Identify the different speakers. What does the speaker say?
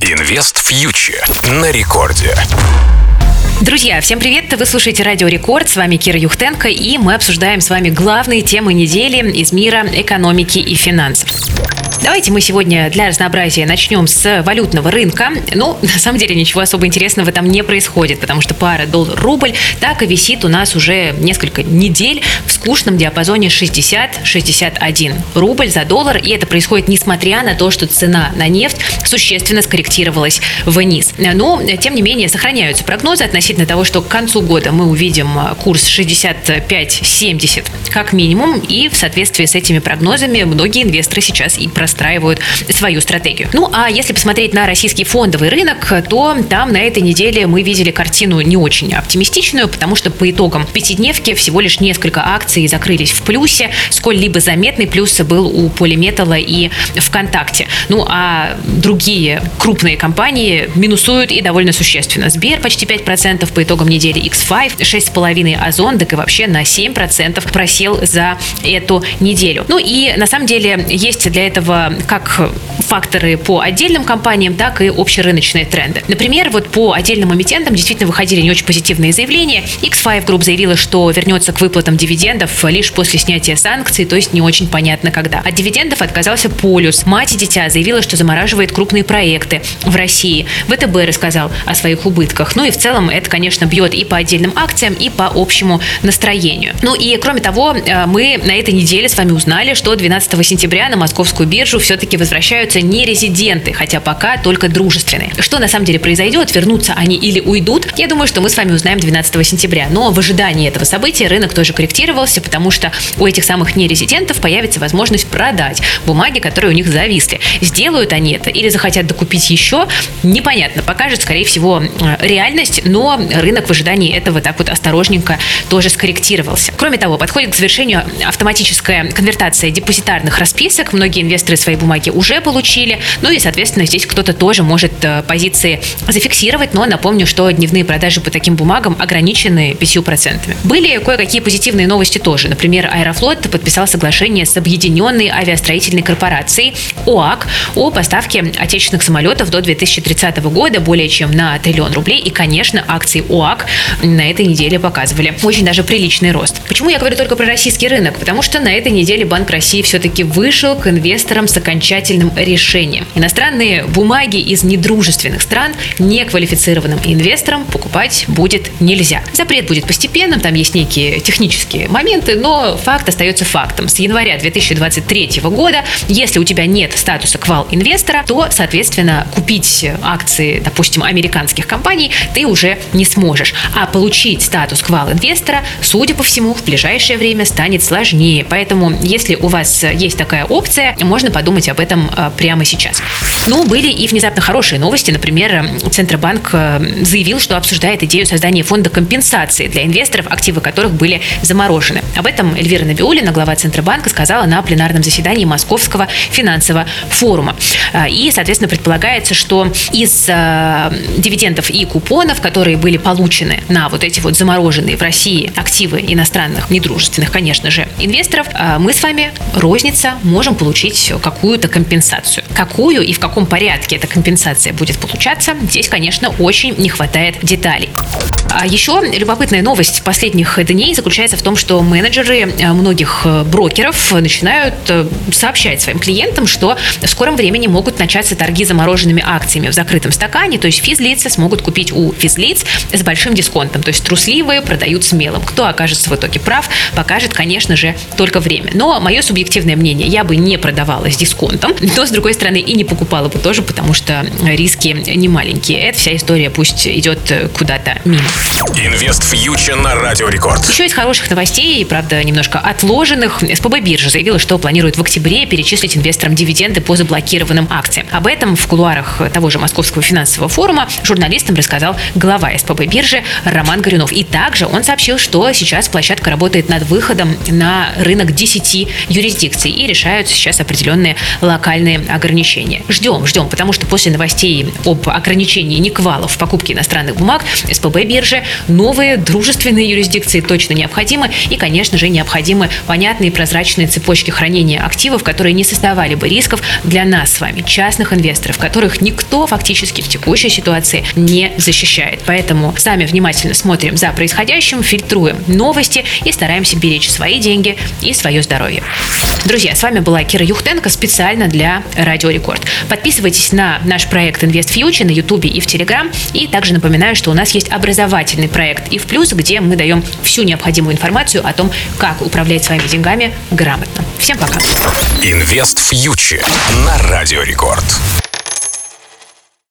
Speaker 1: Инвест фьючер на рекорде.
Speaker 2: Друзья, всем привет! Вы слушаете Радио Рекорд, с вами Кира Юхтенко, и мы обсуждаем с вами главные темы недели из мира экономики и финансов. Давайте мы сегодня для разнообразия начнем с валютного рынка. Ну, на самом деле ничего особо интересного там не происходит, потому что пара доллар-рубль так и висит у нас уже несколько недель в скучном диапазоне 60-61 рубль за доллар. И это происходит несмотря на то, что цена на нефть существенно скорректировалась вниз. Но, тем не менее, сохраняются прогнозы относительно того, что к концу года мы увидим курс 65-70 как минимум. И в соответствии с этими прогнозами многие инвесторы сейчас и простраивают свою стратегию. Ну, а если посмотреть на российский фондовый рынок, то там на этой неделе мы видели картину не очень оптимистичную, потому что по итогам пятидневки всего лишь несколько акций закрылись в плюсе. Сколь-либо заметный плюс был у Полиметалла и ВКонтакте. Ну, а другие крупные компании минусуют и довольно существенно. Сбер почти 5% по итогам недели, X5 6,5%, Озон, так и вообще на 7% просел за эту неделю. Ну и на самом деле есть для этого как факторы по отдельным компаниям, так и общерыночные тренды. Например, вот по отдельным эмитентам действительно выходили не очень позитивные заявления. X5 Group заявила, что вернется к выплатам дивидендов лишь после снятия санкций, то есть не очень понятно когда. От дивидендов отказался Полюс. Мать и дитя заявила, что замораживает крупные проекты в России. ВТБ рассказал о своих убытках. Ну и в целом это, конечно, бьет и по отдельным акциям, и по общему настроению. Ну и кроме того, э, мы на этой неделе с вами узнали, что 12 сентября на московскую биржу биржу все-таки возвращаются не резиденты, хотя пока только дружественные. Что на самом деле произойдет, вернутся они или уйдут, я думаю, что мы с вами узнаем 12 сентября. Но в ожидании этого события рынок тоже корректировался, потому что у этих самых нерезидентов появится возможность продать бумаги, которые у них зависли. Сделают они это или захотят докупить еще, непонятно. Покажет, скорее всего, реальность, но рынок в ожидании этого так вот осторожненько тоже скорректировался. Кроме того, подходит к завершению автоматическая конвертация депозитарных расписок. Многие инвесторы некоторые свои бумаги уже получили. Ну и, соответственно, здесь кто-то тоже может э, позиции зафиксировать, но напомню, что дневные продажи по таким бумагам ограничены 5%. Были кое-какие позитивные новости тоже. Например, Аэрофлот подписал соглашение с Объединенной авиастроительной корпорацией ОАК о поставке отечественных самолетов до 2030 года более чем на триллион рублей. И, конечно, акции ОАК на этой неделе показывали очень даже приличный рост. Почему я говорю только про российский рынок? Потому что на этой неделе Банк России все-таки вышел к инвесторам с окончательным решением. Иностранные бумаги из недружественных стран неквалифицированным инвесторам покупать будет нельзя. Запрет будет постепенным, там есть некие технические моменты, но факт остается фактом. С января 2023 года, если у тебя нет статуса квал-инвестора, то, соответственно, купить акции, допустим, американских компаний ты уже не сможешь. А получить статус квал-инвестора, судя по всему, в ближайшее время станет сложнее. Поэтому, если у вас есть такая опция, можно подумать об этом э, прямо сейчас. Ну, были и внезапно хорошие новости. Например, Центробанк э, заявил, что обсуждает идею создания фонда компенсации для инвесторов, активы которых были заморожены. Об этом Эльвира Набиулина, глава Центробанка, сказала на пленарном заседании Московского финансового форума. Э, и, соответственно, предполагается, что из дивидендов и купонов, которые были получены на вот эти вот замороженные в России активы иностранных, недружественных, конечно же, инвесторов, мы с вами, розница, можем получить какую-то компенсацию. Какую и в каком порядке эта компенсация будет получаться, здесь, конечно, очень не хватает деталей. А еще любопытная новость последних дней заключается в том, что менеджеры э, многих э, брокеров начинают э, сообщать своим клиентам, что в скором времени могут начаться торги замороженными акциями в закрытом стакане, то есть физлицы смогут купить у физлиц с большим дисконтом, то есть трусливые продают смелым. Кто окажется в итоге прав, покажет, конечно же, только время. Но мое субъективное мнение, я бы не продавала с дисконтом, но, с другой стороны, и не покупала бы тоже, потому что риски не маленькие. Эта вся история пусть идет куда-то мимо.
Speaker 1: Инвест фьючер на Радио Рекорд.
Speaker 2: Еще из хороших новостей, правда, немножко отложенных, СПБ биржа заявила, что планирует в октябре перечислить инвесторам дивиденды по заблокированным акциям. Об этом в кулуарах того же Московского финансового форума журналистам рассказал глава СПБ биржи Роман Горюнов. И также он сообщил, что сейчас площадка работает над выходом на рынок 10 юрисдикций и решают сейчас определенные локальные ограничения. Ждем, ждем, потому что после новостей об ограничении Никвалов в покупке иностранных бумаг СПБ биржа бирже, новые дружественные юрисдикции точно необходимы. И, конечно же, необходимы понятные прозрачные цепочки хранения активов, которые не создавали бы рисков для нас с вами, частных инвесторов, которых никто фактически в текущей ситуации не защищает. Поэтому сами внимательно смотрим за происходящим, фильтруем новости и стараемся беречь свои деньги и свое здоровье. Друзья, с вами была Кира Юхтенко специально для Радио Рекорд. Подписывайтесь на наш проект Invest Future на Ютубе и в Телеграм. И также напоминаю, что у нас есть образовательный проект и в плюс, где мы даем всю необходимую информацию о том, как управлять своими деньгами грамотно. Всем пока.
Speaker 1: Инвест фьючер на Радио Рекорд.